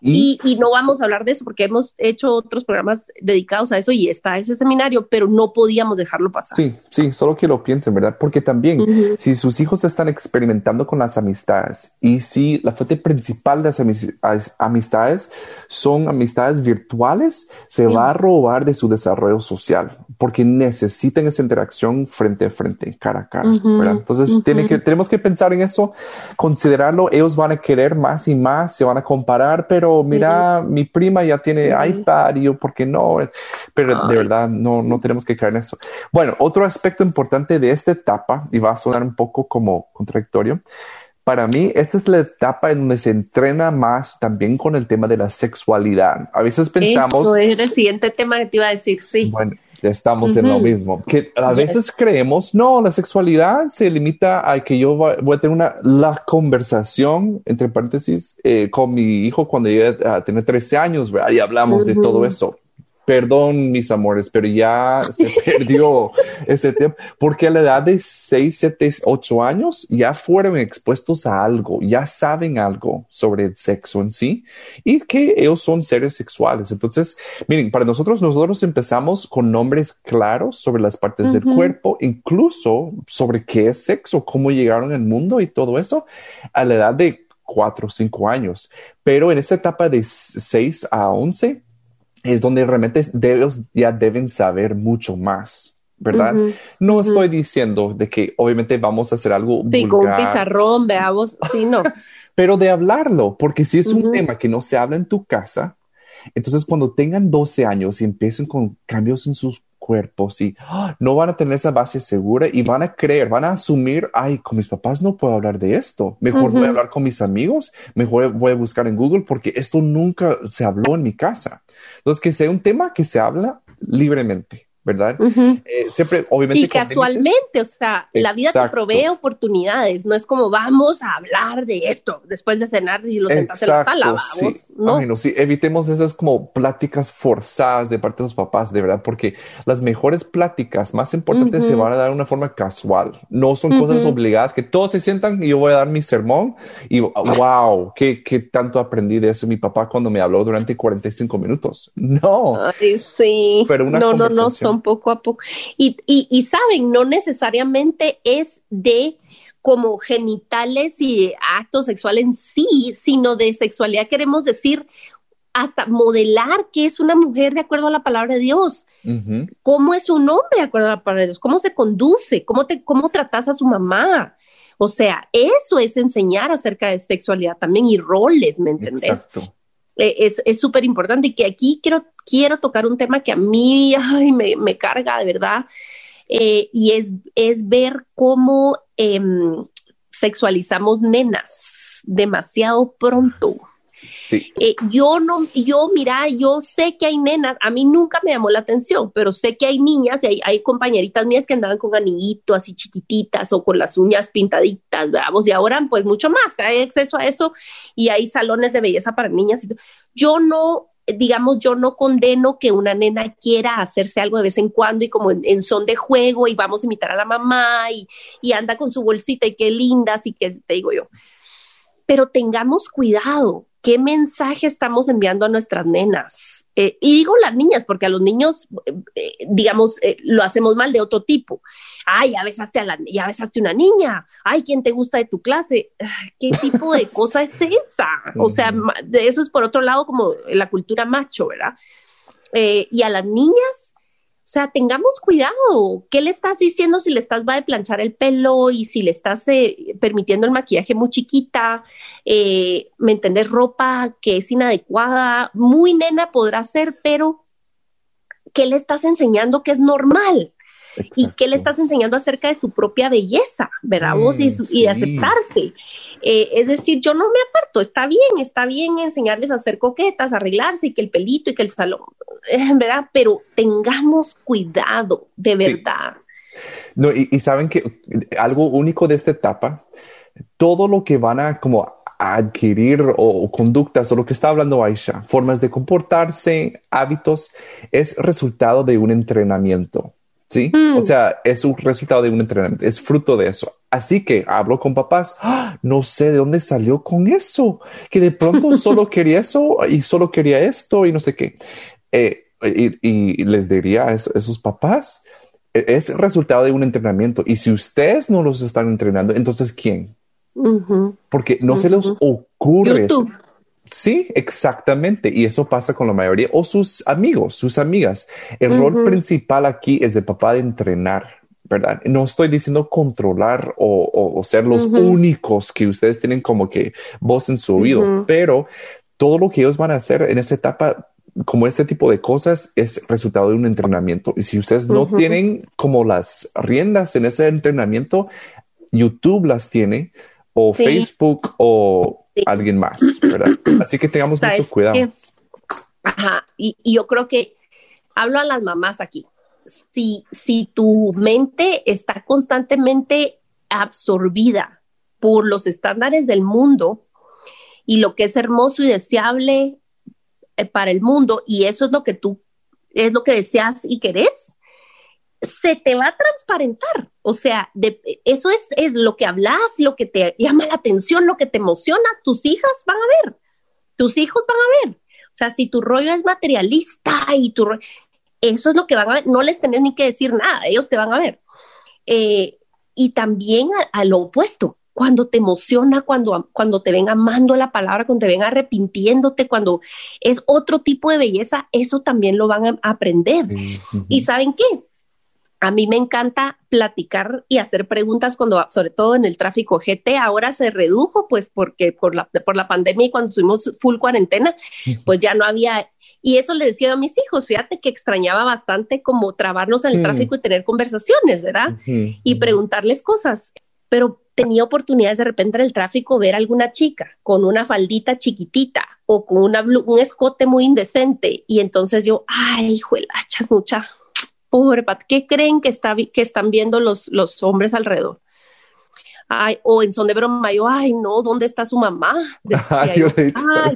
Y, no vamos a hablar de eso porque hemos hecho otros programas dedicados a eso y está ese seminario, pero no podíamos dejarlo pasar. Sí, sí, solo que lo piensen, ¿verdad? Porque también si sus hijos están experimentando con las amistades y si la fuente principal de las amistades son amistades virtuales, se va a robar de su desarrollo social porque necesitan esa interacción frente a frente, cara a cara, ¿verdad? Entonces tiene que, tenemos que pensar en eso, considerarlo, ellos van a querer más y más, se van a comparar, pero mira, mi prima ya tiene iPad y yo, ¿por qué no? Pero de verdad, no, no tenemos que caer en eso. Bueno, otro aspecto importante de esta etapa, y va a sonar un poco como contradictorio, para mí, esta es la etapa en donde se entrena más también con el tema de la sexualidad. A veces pensamos... Eso es el siguiente tema que te iba a decir, sí. Bueno, estamos en lo mismo. Que a veces creemos, no, la sexualidad se limita a que yo voy a tener una la conversación, entre paréntesis, eh, con mi hijo cuando llegue a tener 13 años, y hablamos de todo eso. Perdón, mis amores, pero ya se [LAUGHS] perdió ese tiempo, porque a la edad de 6, 7, 8 años ya fueron expuestos a algo, ya saben algo sobre el sexo en sí y que ellos son seres sexuales. Entonces, miren, para nosotros, nosotros empezamos con nombres claros sobre las partes del cuerpo, incluso sobre qué es sexo, cómo llegaron al mundo y todo eso a la edad de 4 o 5 años. Pero en esta etapa de 6 a 11, es donde realmente ellos ya deben saber mucho más, ¿verdad? no estoy diciendo de que obviamente vamos a hacer algo sí, con un pizarrón, veamos, sí, no. [LAUGHS] Pero de hablarlo, porque si es un tema que no se habla en tu casa, entonces cuando tengan 12 años y empiecen con cambios en sus cuerpos y ¡ah! no van a tener esa base segura y van a creer, van a asumir, ay, con mis papás no puedo hablar de esto, mejor voy a hablar con mis amigos, mejor voy a buscar en Google porque esto nunca se habló en mi casa. Entonces, que sea un tema que se habla libremente, ¿verdad? Eh, siempre, obviamente. Y casualmente, o sea, la vida te provee oportunidades, no es como vamos a hablar de esto después de cenar y lo sentas en la sala, vamos, ¿no? sí, evitemos esas como pláticas forzadas de parte de los papás, de verdad, porque las mejores pláticas más importantes se van a dar de una forma casual, no son cosas obligadas, que todos se sientan y yo voy a dar mi sermón y wow, qué, qué tanto aprendí de eso mi papá cuando me habló durante 45 minutos. No. Ay, sí. Pero una no, no, no, son poco a poco. Y, y, saben, no necesariamente es de como genitales y actos sexuales en sí, sino de sexualidad queremos decir hasta modelar qué es una mujer de acuerdo a la palabra de Dios, cómo es un hombre de acuerdo a la palabra de Dios, cómo se conduce, cómo te, cómo tratas a su mamá. O sea, eso es enseñar acerca de sexualidad también y roles, ¿me entendés? Exacto. Eh, es súper importante y que aquí quiero, quiero tocar un tema que a mí me, carga de verdad eh, y es, es ver cómo em, sexualizamos nenas demasiado pronto. Sí. Eh, yo no, yo, mira, yo sé que hay nenas, a mí nunca me llamó la atención, pero sé que hay niñas y hay, compañeritas mías que andaban con anillitos así chiquititas o con las uñas pintaditas, veamos, y ahora pues mucho más, hay acceso a eso y hay salones de belleza para niñas. Yo no, digamos, yo no condeno que una nena quiera hacerse algo de vez en cuando y como en, son de juego y vamos a imitar a la mamá y, y anda con su bolsita y qué linda, así que te digo yo. Pero tengamos cuidado, qué mensaje estamos enviando a nuestras nenas. Eh, y digo las niñas, porque a los niños, eh, digamos, eh, lo hacemos mal de otro tipo. Ay, ya besaste a la, ya besaste una niña. Ay, ¿quién te gusta de tu clase? ¿Qué tipo de [LAUGHS] cosa es esa? O sea, de eso es por otro lado como la cultura macho, ¿verdad? y a las niñas, o sea, tengamos cuidado. ¿Qué le estás diciendo si le estás va a planchar el pelo y si le estás eh, permitiendo el maquillaje muy chiquita? Eh, ¿Me entendés? Ropa que es inadecuada. Muy nena podrá ser, pero ¿qué le estás enseñando que es normal? ¿Y qué le estás enseñando acerca de su propia belleza, verdad? Vos y, y de aceptarse. Eh, es decir, yo no me aparto, está bien, está bien enseñarles a hacer coquetas, arreglarse y que el pelito y que el salón, eh, ¿verdad? Pero tengamos cuidado, de verdad. No, y, saben que algo único de esta etapa, todo lo que van a como adquirir o, conductas o lo que está hablando Aisha, formas de comportarse, hábitos, es resultado de un entrenamiento. ¿Sí? O mm. sea, es un resultado de un entrenamiento, es fruto de eso. Así que hablo con papás, ¡Ah! no sé de dónde salió con eso, que de pronto [LAUGHS] solo quería eso y solo quería esto y no sé qué. Eh, y, les diría a esos papás, e, es resultado de un entrenamiento. Y si ustedes no los están entrenando, entonces ¿quién? Porque no se les ocurre. Sí, exactamente. Y eso pasa con la mayoría o sus amigos, sus amigas. El rol principal aquí es de papá de entrenar, ¿verdad? No estoy diciendo controlar o, ser los únicos que ustedes tienen como que voz en su oído, pero todo lo que ellos van a hacer en esta etapa como este tipo de cosas es resultado de un entrenamiento. Y si ustedes no tienen como las riendas en ese entrenamiento, YouTube las tiene o Facebook o alguien más, ¿verdad? Así que tengamos mucho cuidado. ajá, y, yo creo que hablo a las mamás aquí. Si, si tu mente está constantemente absorbida por los estándares del mundo y lo que es hermoso y deseable eh, para el mundo, y eso es lo que tú, es lo que deseas y querés, se te va a transparentar. O sea, de, eso es, es, lo que hablas, lo que te llama la atención, lo que te emociona. Tus hijas van a ver, tus hijos van a ver. O sea, si tu rollo es materialista y tu eso es lo que van a ver. No les tenés ni que decir nada, ellos te van a ver. Eh, y también a, lo opuesto, cuando te emociona, cuando, cuando te ven amando la palabra, cuando te ven arrepintiéndote, cuando es otro tipo de belleza, eso también lo van a aprender. ¿Y saben qué? A mí me encanta platicar y hacer preguntas cuando, sobre todo en el tráfico GT, ahora se redujo, pues porque por la, por la pandemia y cuando tuvimos full cuarentena, pues ya no había. Y eso le decía a mis hijos, fíjate que extrañaba bastante como trabarnos en el tráfico y tener conversaciones, ¿verdad? Y preguntarles cosas. Pero tenía oportunidades de repente en el tráfico ver a alguna chica con una faldita chiquitita o con una un escote muy indecente. Y entonces yo, ay, hijo de mucha Pobre Pat, ¿qué creen que, está, que están viendo los, los hombres alrededor? ay, o en son de broma, yo, ay, no, ¿dónde está su mamá? [LAUGHS] ay,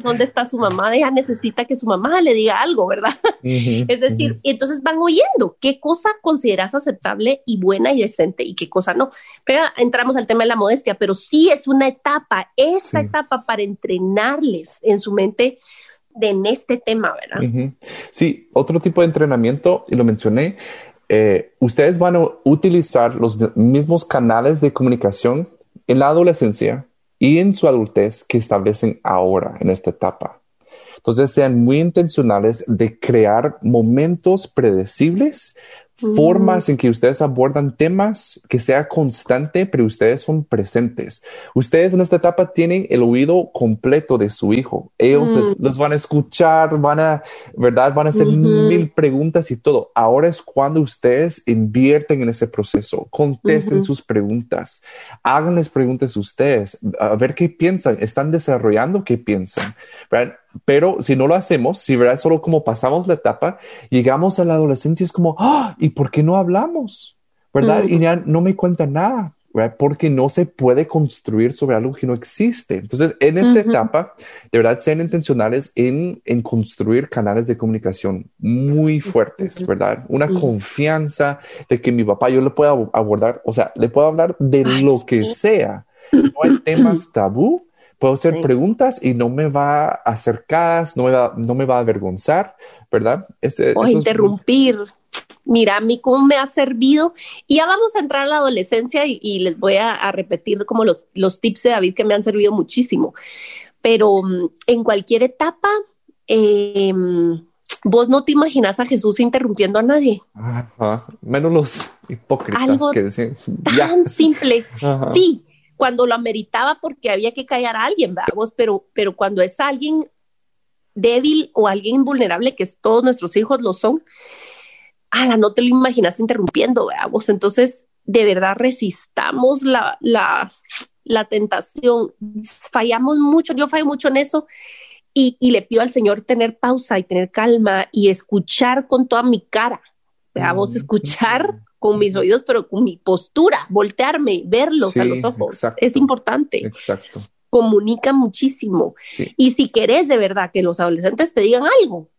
¿dónde está su mamá? Ella necesita que su mamá le diga algo, ¿verdad? [LAUGHS] es decir, entonces van oyendo qué cosa consideras aceptable y buena y decente y qué cosa no. Pero entramos al tema de la modestia, pero sí es una etapa, esta etapa para entrenarles en su mente de en este tema, ¿verdad? Sí, otro tipo de entrenamiento, y lo mencioné, eh, ustedes van a utilizar los mismos canales de comunicación en la adolescencia y en su adultez que establecen ahora en esta etapa. Entonces sean muy intencionales de crear momentos predecibles formas en que ustedes abordan temas que sea constante, pero ustedes son presentes. Ustedes en esta etapa tienen el oído completo de su hijo. Ellos los van a escuchar, van a, ¿verdad? Van a hacer mil preguntas y todo. Ahora es cuando ustedes invierten en ese proceso. Contesten sus preguntas. Háganles preguntas ustedes. A ver qué piensan. ¿Están desarrollando qué piensan? ¿verdad? Pero si no lo hacemos, si verdad solo como pasamos la etapa, llegamos a la adolescencia es como, ¡Ah! ¿y por qué no hablamos? ¿Verdad? Y ya no me cuenta nada. ¿verdad? Porque no se puede construir sobre algo que no existe. Entonces, en esta etapa, de verdad, sean intencionales en, en, construir canales de comunicación muy fuertes, ¿verdad? Una confianza de que mi papá yo le puedo abordar, o sea, le puedo hablar de lo que sea. No hay [CLEARS THROAT] temas tabú, Puedo hacer preguntas y no me va a acercar, no me va, no me va a avergonzar, ¿verdad? o interrumpir. Mira, a mí cómo me ha servido. Y ya vamos a entrar a la adolescencia y, les voy a, repetir como los, los, tips de David que me han servido muchísimo. Pero mm, en cualquier etapa, em, vos no te imaginas a Jesús interrumpiendo a nadie. Menos los hipócritas que decían. Tan simple. [LAUGHS] Sí, cuando lo ameritaba porque había que callar a alguien, vamos, pero, pero cuando es alguien débil o alguien invulnerable, que todos nuestros hijos lo son, ala, no te lo imaginas interrumpiendo, vamos. Entonces, de verdad resistamos la, la, la tentación. Fallamos mucho, yo fallo mucho en eso. Y, y, le pido al Señor tener pausa y tener calma y escuchar con toda mi cara. Veamos, mm, escuchar con mis oídos, pero con mi postura, voltearme, verlos a los ojos. es importante. Exacto. Comunica muchísimo. Y si querés de verdad que los adolescentes te digan algo,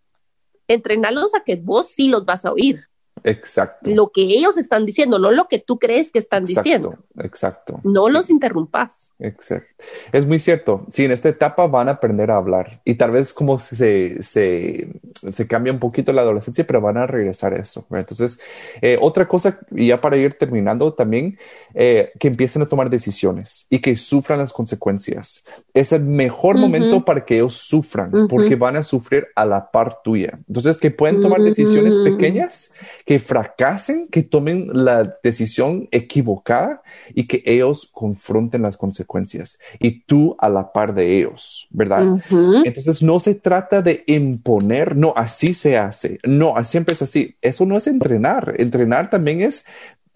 entrenarlos a que vos sí los vas a oír. Exacto. Lo que ellos están diciendo, no lo que tú crees que están diciendo. Exacto. No los interrumpas. Exacto. Es muy cierto. Sí, en esta etapa van a aprender a hablar y tal vez como se, se, se cambia un poquito la adolescencia, pero van a regresar a eso. Entonces, eh, otra cosa, y ya para ir terminando también, eh, que empiecen a tomar decisiones y que sufran las consecuencias. Es el mejor momento para que ellos sufran porque van a sufrir a la par tuya. Entonces, que pueden tomar decisiones pequeñas que fracasen, que tomen la decisión equivocada y que ellos confronten las consecuencias. Y tú a la par de ellos, ¿verdad? Entonces no se trata de imponer, no, así se hace, no, siempre es así. Eso no es entrenar, entrenar también es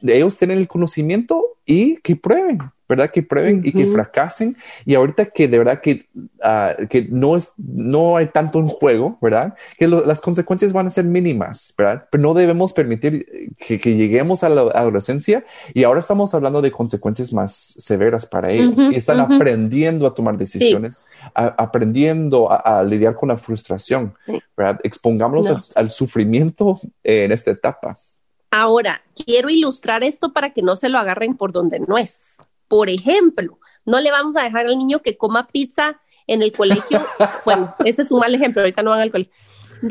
ellos tienen el conocimiento y que prueben, ¿verdad? Que prueben y que fracasen. Y ahorita que de verdad que, ah, que no, es, no hay tanto en juego, ¿verdad? Que las consecuencias van a ser mínimas, ¿verdad? Pero no debemos permitir que, lleguemos a la adolescencia y ahora estamos hablando de consecuencias más severas para ellos. y están aprendiendo a tomar decisiones, aprendiendo a, lidiar con la frustración, ¿verdad? Expongámonos al, sufrimiento en esta etapa. Ahora, quiero ilustrar esto para que no se lo agarren por donde no es. Por ejemplo, no le vamos a dejar al niño que coma pizza en el colegio. [LAUGHS] bueno, ese es un mal ejemplo, ahorita no van al colegio.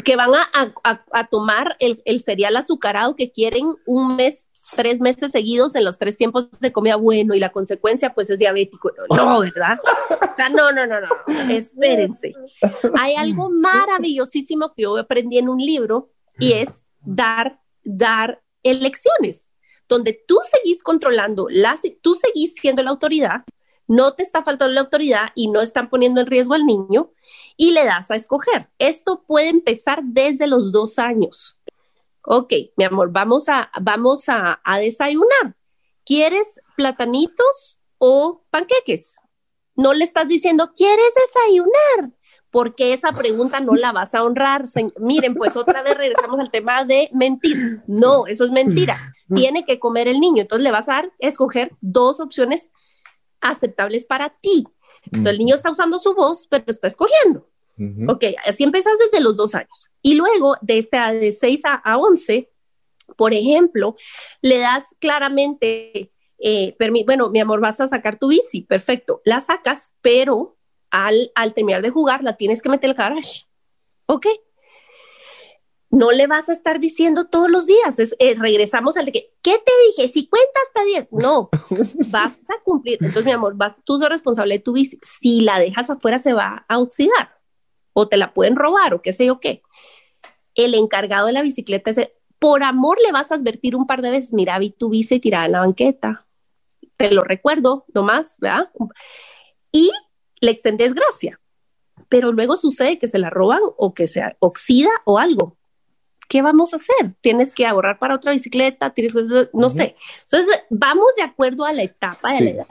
Que van a, tomar el, cereal azucarado que quieren un mes, tres meses seguidos en los tres tiempos de comida bueno y la consecuencia pues es diabético. No, [LAUGHS] ¿verdad? no, no, no, no, espérense. Hay algo maravillosísimo que yo aprendí en un libro y es dar, dar elecciones, donde tú seguís controlando, las, tú seguís siendo la autoridad, no te está faltando la autoridad y no están poniendo en riesgo al niño y le das a escoger. Esto puede empezar desde los dos años. Ok, mi amor, vamos a, vamos a, a desayunar. ¿Quieres platanitos o panqueques? No le estás diciendo, ¿quieres desayunar? Porque esa pregunta no la vas a honrar. miren, pues otra vez regresamos al tema de mentir. No, eso es mentira. Tiene que comer el niño. Entonces le vas a dar, escoger dos opciones aceptables para ti. Entonces el niño está usando su voz, pero está escogiendo. Ok, así empiezas desde los dos años. Y luego, de, este, de 6 a, a 11, por ejemplo, le das claramente, eh, bueno, mi amor, vas a sacar tu bici, perfecto, la sacas, pero al, al terminar de jugar la tienes que meter al garage. ¿Ok? No le vas a estar diciendo todos los días. Eh, regresamos al de que, ¿qué te dije? Si cuentas hasta 10. No, [LAUGHS] vas a cumplir. Entonces, mi amor, vas, tú sos responsable de tu bici. Si la dejas afuera, se va a oxidar o te la pueden robar o qué sé yo qué. El encargado de la bicicleta es, por amor le vas a advertir un par de veces, mira, vi tu bici tirada en la banqueta. Te lo recuerdo, nomás, ¿verdad? Y le extendes gracia. Pero luego sucede que se la roban o que se oxida o algo. ¿Qué vamos a hacer? Tienes que ahorrar para otra bicicleta, tienes que, no sé. Entonces, vamos de acuerdo a la etapa de la edad.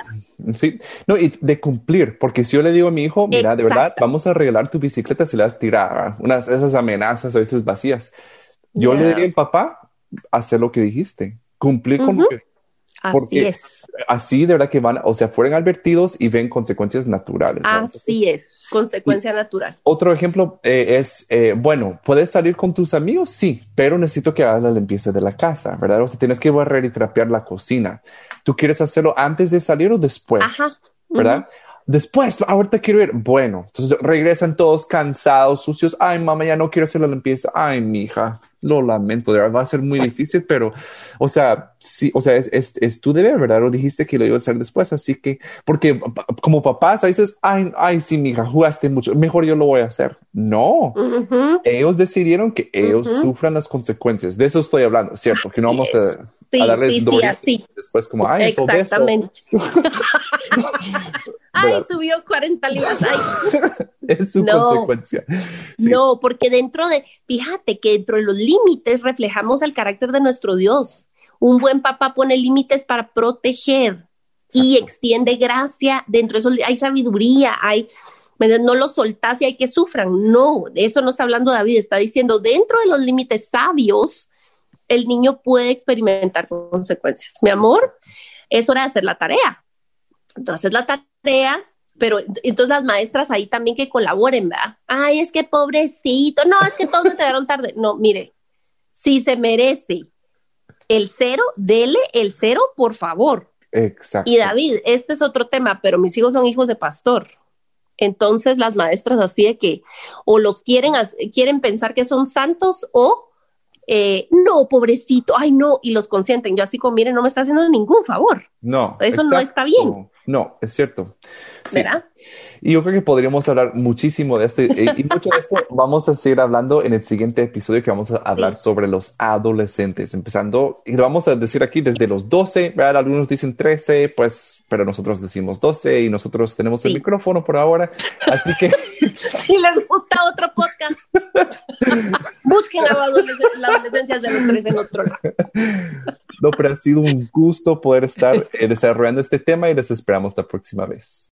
Sí, no, y de cumplir, porque si yo le digo a mi hijo, mira, de verdad, vamos a regalar tu bicicleta si la has tirado, unas esas amenazas a veces vacías. Yo le diría al papá, hacer lo que dijiste, cumplir con lo que Así es. Así de verdad que van, o sea, fueron advertidos y ven consecuencias naturales. Así es, consecuencia natural. Otro ejemplo eh, es, eh, bueno, puedes salir con tus amigos, sí, pero necesito que hagas la limpieza de la casa, ¿verdad? O sea, tienes que barrer y trapear la cocina. ¿Tú quieres hacerlo antes de salir o después? Ajá. ¿Verdad? Después, ahorita quiero ir. Bueno, entonces regresan todos cansados, sucios. Ay, mamá, ya no quiero hacer la limpieza. Ay, mi hija, lo lamento, va a ser muy difícil, pero, o sea, sí, o sea, es, es, es, tu deber, ¿verdad? Lo dijiste que lo iba a hacer después, así que, porque como papás a veces, ay, ay, sí, mi hija, jugaste mucho, mejor yo lo voy a hacer. No, ellos decidieron que ellos sufran las consecuencias. De eso estoy hablando, ¿cierto? Que no vamos a, darles sí, después como, ay, Exactamente. [LAUGHS] [LAUGHS] ay, subió 40 libras. [LAUGHS] es su consecuencia. No, porque dentro de, fíjate que dentro de los límites reflejamos el carácter de nuestro Dios. Un buen papá pone límites para proteger y extiende gracia. Dentro de eso hay sabiduría, hay, no los soltás y hay que sufran. No, de eso no está hablando David, está diciendo dentro de los límites sabios, el niño puede experimentar consecuencias. Mi amor, es hora de hacer la tarea. Entonces la tarea pero entonces las maestras ahí también que colaboren, ¿verdad? Ay, es que pobrecito, no, es que todos entregaron tarde. No, mire, si se merece el cero, dele el cero, por favor. Exacto. Y David, este es otro tema, pero mis hijos son hijos de pastor. Entonces las maestras así de que o los quieren, quieren pensar que son santos o eh, no, pobrecito, ay no, y los consienten. Yo así como, miren, no me está haciendo ningún favor. No. Eso no está bien. No, es cierto. ¿Verdad? Y yo creo que podríamos hablar muchísimo de esto y, mucho de esto vamos a seguir hablando en el siguiente episodio que vamos a hablar sobre los adolescentes, empezando y lo vamos a decir aquí desde los 12, ¿verdad? Algunos dicen 13, pues, pero nosotros decimos 12 y nosotros tenemos el micrófono por ahora, así que... [LAUGHS] si les gusta otro podcast, [LAUGHS] busquen a la adolescencia de los 13 en otro lado. No, pero ha sido un gusto poder estar eh, desarrollando este tema y les esperamos la próxima vez.